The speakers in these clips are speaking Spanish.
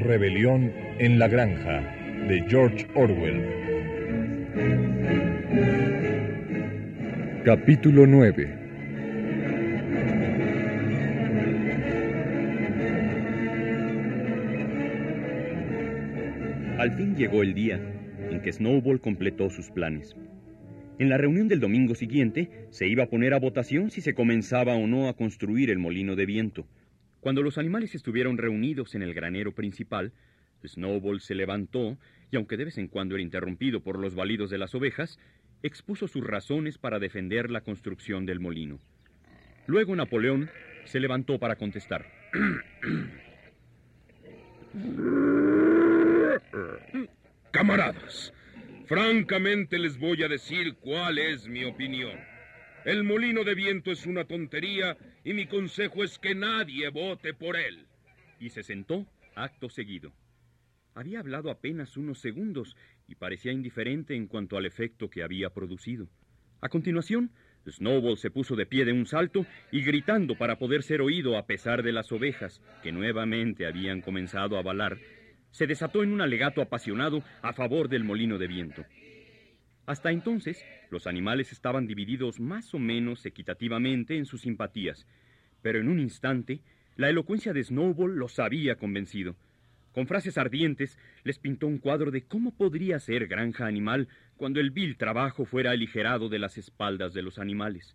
Rebelión en la Granja de George Orwell. Capítulo 9 Al fin llegó el día que Snowball completó sus planes. En la reunión del domingo siguiente se iba a poner a votación si se comenzaba o no a construir el molino de viento. Cuando los animales estuvieron reunidos en el granero principal, Snowball se levantó y, aunque de vez en cuando era interrumpido por los balidos de las ovejas, expuso sus razones para defender la construcción del molino. Luego Napoleón se levantó para contestar. Camaradas, francamente les voy a decir cuál es mi opinión. El molino de viento es una tontería y mi consejo es que nadie vote por él. Y se sentó acto seguido. Había hablado apenas unos segundos y parecía indiferente en cuanto al efecto que había producido. A continuación, Snowball se puso de pie de un salto y gritando para poder ser oído a pesar de las ovejas, que nuevamente habían comenzado a balar, se desató en un alegato apasionado a favor del molino de viento. Hasta entonces, los animales estaban divididos más o menos equitativamente en sus simpatías, pero en un instante, la elocuencia de Snowball los había convencido. Con frases ardientes, les pintó un cuadro de cómo podría ser granja animal cuando el vil trabajo fuera aligerado de las espaldas de los animales.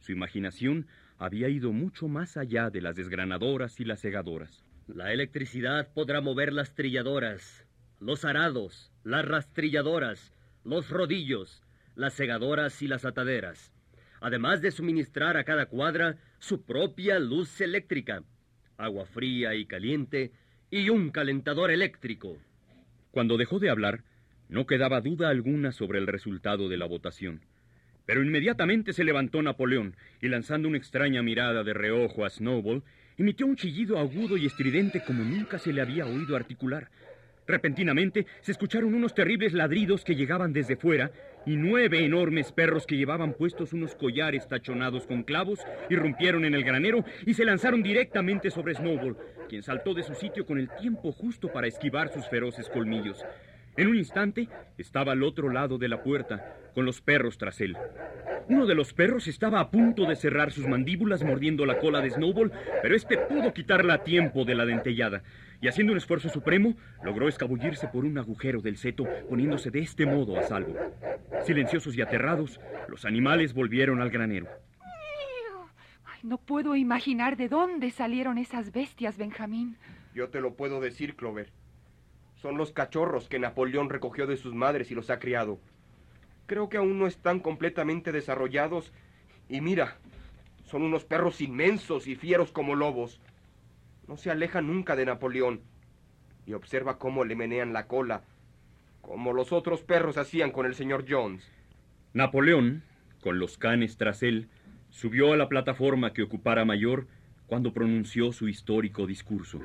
Su imaginación había ido mucho más allá de las desgranadoras y las segadoras. La electricidad podrá mover las trilladoras, los arados, las rastrilladoras, los rodillos, las segadoras y las ataderas, además de suministrar a cada cuadra su propia luz eléctrica, agua fría y caliente y un calentador eléctrico. Cuando dejó de hablar, no quedaba duda alguna sobre el resultado de la votación. Pero inmediatamente se levantó Napoleón y lanzando una extraña mirada de reojo a Snowball, emitió un chillido agudo y estridente como nunca se le había oído articular. Repentinamente se escucharon unos terribles ladridos que llegaban desde fuera y nueve enormes perros que llevaban puestos unos collares tachonados con clavos irrumpieron en el granero y se lanzaron directamente sobre Snowball, quien saltó de su sitio con el tiempo justo para esquivar sus feroces colmillos. En un instante estaba al otro lado de la puerta, con los perros tras él. Uno de los perros estaba a punto de cerrar sus mandíbulas mordiendo la cola de Snowball, pero este pudo quitarla a tiempo de la dentellada, y haciendo un esfuerzo supremo, logró escabullirse por un agujero del seto, poniéndose de este modo a salvo. Silenciosos y aterrados, los animales volvieron al granero. no puedo imaginar de dónde salieron esas bestias, Benjamín. Yo te lo puedo decir, Clover. Son los cachorros que Napoleón recogió de sus madres y los ha criado. Creo que aún no están completamente desarrollados. Y mira, son unos perros inmensos y fieros como lobos. No se alejan nunca de Napoleón. Y observa cómo le menean la cola, como los otros perros hacían con el señor Jones. Napoleón, con los canes tras él, subió a la plataforma que ocupara Mayor cuando pronunció su histórico discurso.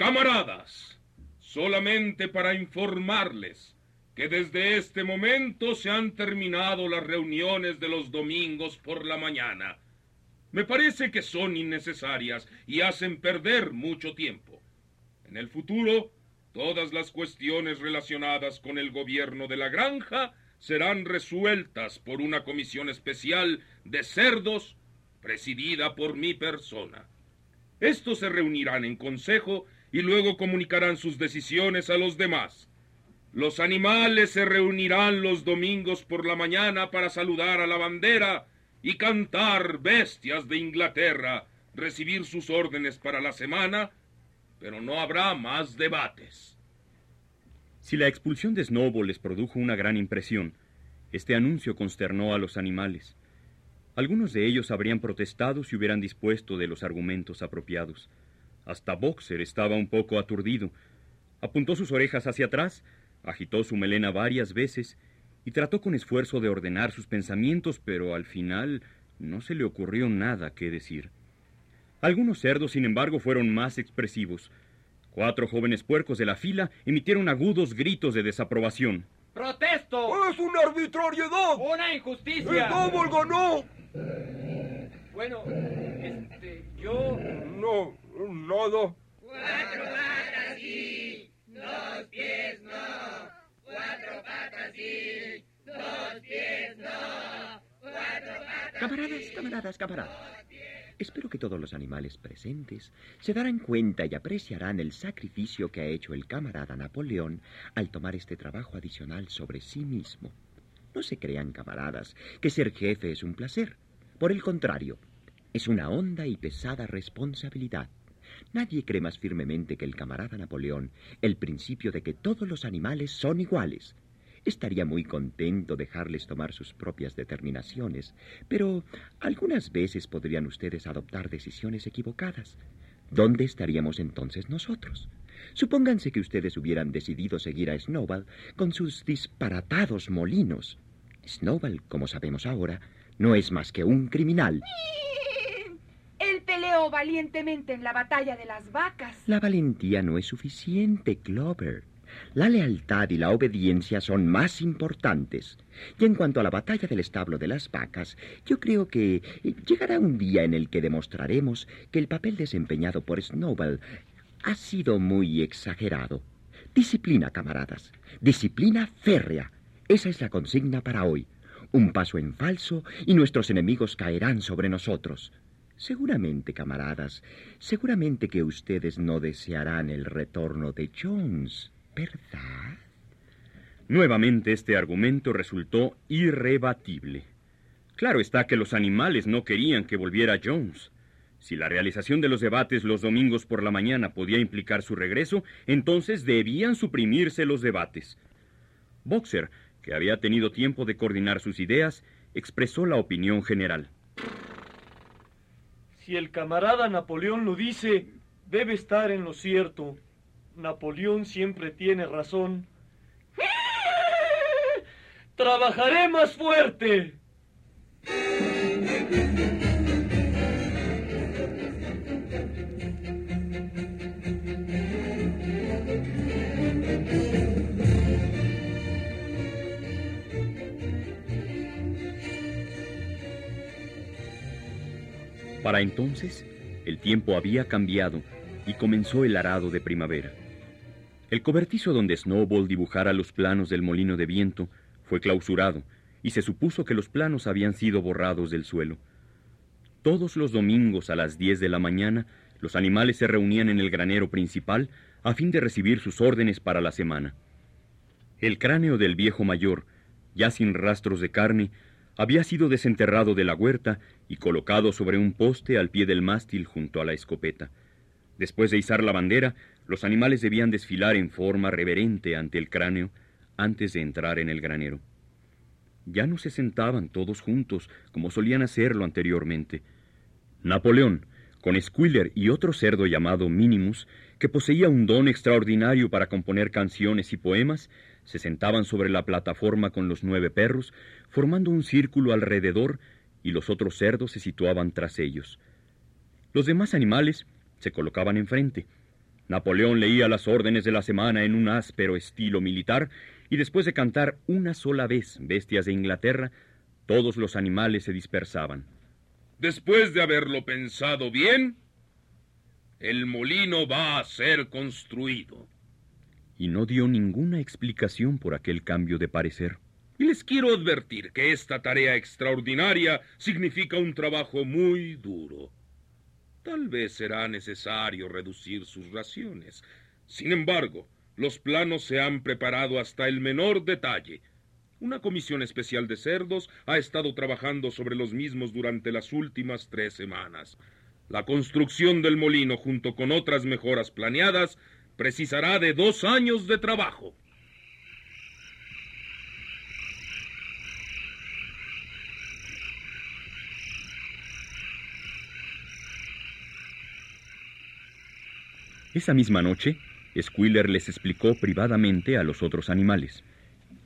Camaradas, solamente para informarles que desde este momento se han terminado las reuniones de los domingos por la mañana. Me parece que son innecesarias y hacen perder mucho tiempo. En el futuro, todas las cuestiones relacionadas con el gobierno de la granja serán resueltas por una comisión especial de cerdos presidida por mi persona. Estos se reunirán en consejo y luego comunicarán sus decisiones a los demás. Los animales se reunirán los domingos por la mañana para saludar a la bandera y cantar bestias de Inglaterra, recibir sus órdenes para la semana, pero no habrá más debates. Si la expulsión de Snowball les produjo una gran impresión, este anuncio consternó a los animales. Algunos de ellos habrían protestado si hubieran dispuesto de los argumentos apropiados. Hasta Boxer estaba un poco aturdido. Apuntó sus orejas hacia atrás, agitó su melena varias veces y trató con esfuerzo de ordenar sus pensamientos, pero al final no se le ocurrió nada que decir. Algunos cerdos, sin embargo, fueron más expresivos. Cuatro jóvenes puercos de la fila emitieron agudos gritos de desaprobación. ¡Protesto! ¡Es una arbitrariedad! ¡Una injusticia! ¡El ganó! Bueno, este, yo... No, nada. Camaradas, camaradas, camaradas. Espero que todos los animales presentes se darán cuenta y apreciarán el sacrificio que ha hecho el camarada Napoleón al tomar este trabajo adicional sobre sí mismo. No se crean, camaradas, que ser jefe es un placer. Por el contrario, es una honda y pesada responsabilidad. Nadie cree más firmemente que el camarada Napoleón el principio de que todos los animales son iguales. Estaría muy contento dejarles tomar sus propias determinaciones, pero algunas veces podrían ustedes adoptar decisiones equivocadas. ¿Dónde estaríamos entonces nosotros? Supónganse que ustedes hubieran decidido seguir a Snowball con sus disparatados molinos. Snowball, como sabemos ahora, no es más que un criminal. Valientemente en la batalla de las vacas. La valentía no es suficiente, Clover. La lealtad y la obediencia son más importantes. Y en cuanto a la batalla del establo de las vacas, yo creo que eh, llegará un día en el que demostraremos que el papel desempeñado por Snowball ha sido muy exagerado. Disciplina, camaradas. Disciplina férrea. Esa es la consigna para hoy. Un paso en falso y nuestros enemigos caerán sobre nosotros. Seguramente, camaradas, seguramente que ustedes no desearán el retorno de Jones, ¿verdad? Nuevamente este argumento resultó irrebatible. Claro está que los animales no querían que volviera Jones. Si la realización de los debates los domingos por la mañana podía implicar su regreso, entonces debían suprimirse los debates. Boxer, que había tenido tiempo de coordinar sus ideas, expresó la opinión general. Si el camarada Napoleón lo dice, debe estar en lo cierto. Napoleón siempre tiene razón. Trabajaré más fuerte. Para entonces, el tiempo había cambiado y comenzó el arado de primavera. El cobertizo donde Snowball dibujara los planos del molino de viento fue clausurado y se supuso que los planos habían sido borrados del suelo. Todos los domingos a las 10 de la mañana, los animales se reunían en el granero principal a fin de recibir sus órdenes para la semana. El cráneo del viejo mayor, ya sin rastros de carne, había sido desenterrado de la huerta y colocado sobre un poste al pie del mástil junto a la escopeta. Después de izar la bandera, los animales debían desfilar en forma reverente ante el cráneo antes de entrar en el granero. Ya no se sentaban todos juntos como solían hacerlo anteriormente. Napoleón, con Squiller y otro cerdo llamado Minimus, que poseía un don extraordinario para componer canciones y poemas, se sentaban sobre la plataforma con los nueve perros, formando un círculo alrededor, y los otros cerdos se situaban tras ellos. Los demás animales se colocaban enfrente. Napoleón leía las órdenes de la semana en un áspero estilo militar, y después de cantar una sola vez Bestias de Inglaterra, todos los animales se dispersaban. Después de haberlo pensado bien, el molino va a ser construido. Y no dio ninguna explicación por aquel cambio de parecer. Y les quiero advertir que esta tarea extraordinaria significa un trabajo muy duro. Tal vez será necesario reducir sus raciones. Sin embargo, los planos se han preparado hasta el menor detalle. Una comisión especial de cerdos ha estado trabajando sobre los mismos durante las últimas tres semanas. La construcción del molino junto con otras mejoras planeadas precisará de dos años de trabajo. Esa misma noche, Squiller les explicó privadamente a los otros animales.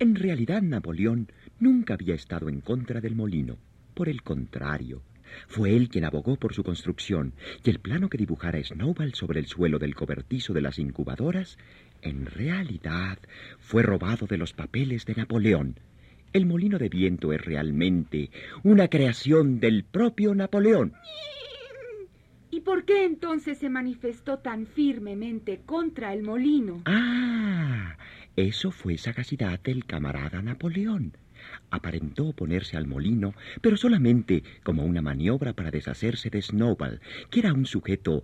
En realidad, Napoleón nunca había estado en contra del molino. Por el contrario, Fue él quien abogó por su construcción, y el plano que dibujara Snowball sobre el suelo del cobertizo de las incubadoras, en realidad fue robado de los papeles de Napoleón. El molino de viento es realmente una creación del propio Napoleón. ¿Y por qué entonces se manifestó tan firmemente contra el molino? Ah, eso fue sagacidad del camarada Napoleón. Aparentó oponerse al molino, pero solamente como una maniobra para deshacerse de Snowball, que era un sujeto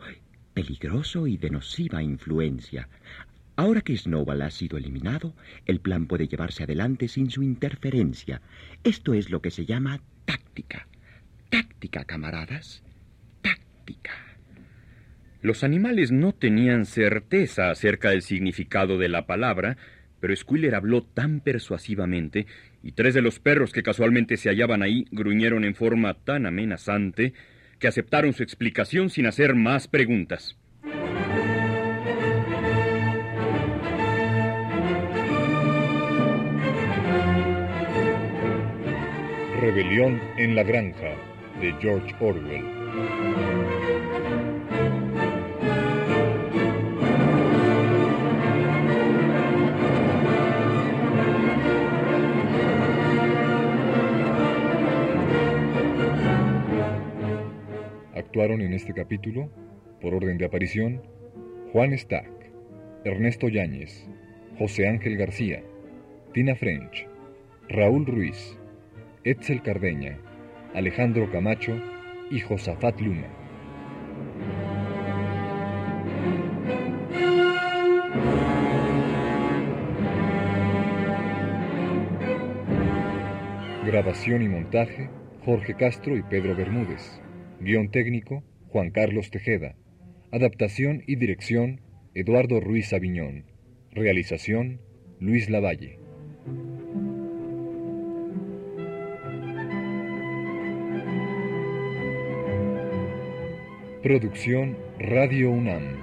peligroso y de nociva influencia. Ahora que Snowball ha sido eliminado, el plan puede llevarse adelante sin su interferencia. Esto es lo que se llama táctica. Táctica, camaradas. Táctica. Los animales no tenían certeza acerca del significado de la palabra, pero Squiller habló tan persuasivamente y tres de los perros que casualmente se hallaban ahí gruñeron en forma tan amenazante que aceptaron su explicación sin hacer más preguntas. Rebelión en la Granja de George Orwell. Actuaron en este capítulo, por orden de aparición, Juan Stack, Ernesto Yáñez, José Ángel García, Tina French, Raúl Ruiz, Etzel Cardeña, Alejandro Camacho y Josafat Luna. Grabación y montaje, Jorge Castro y Pedro Bermúdez. Guión técnico, Juan Carlos Tejeda. Adaptación y dirección, Eduardo Ruiz Aviñón. Realización, Luis Lavalle. Producción Radio UNAM.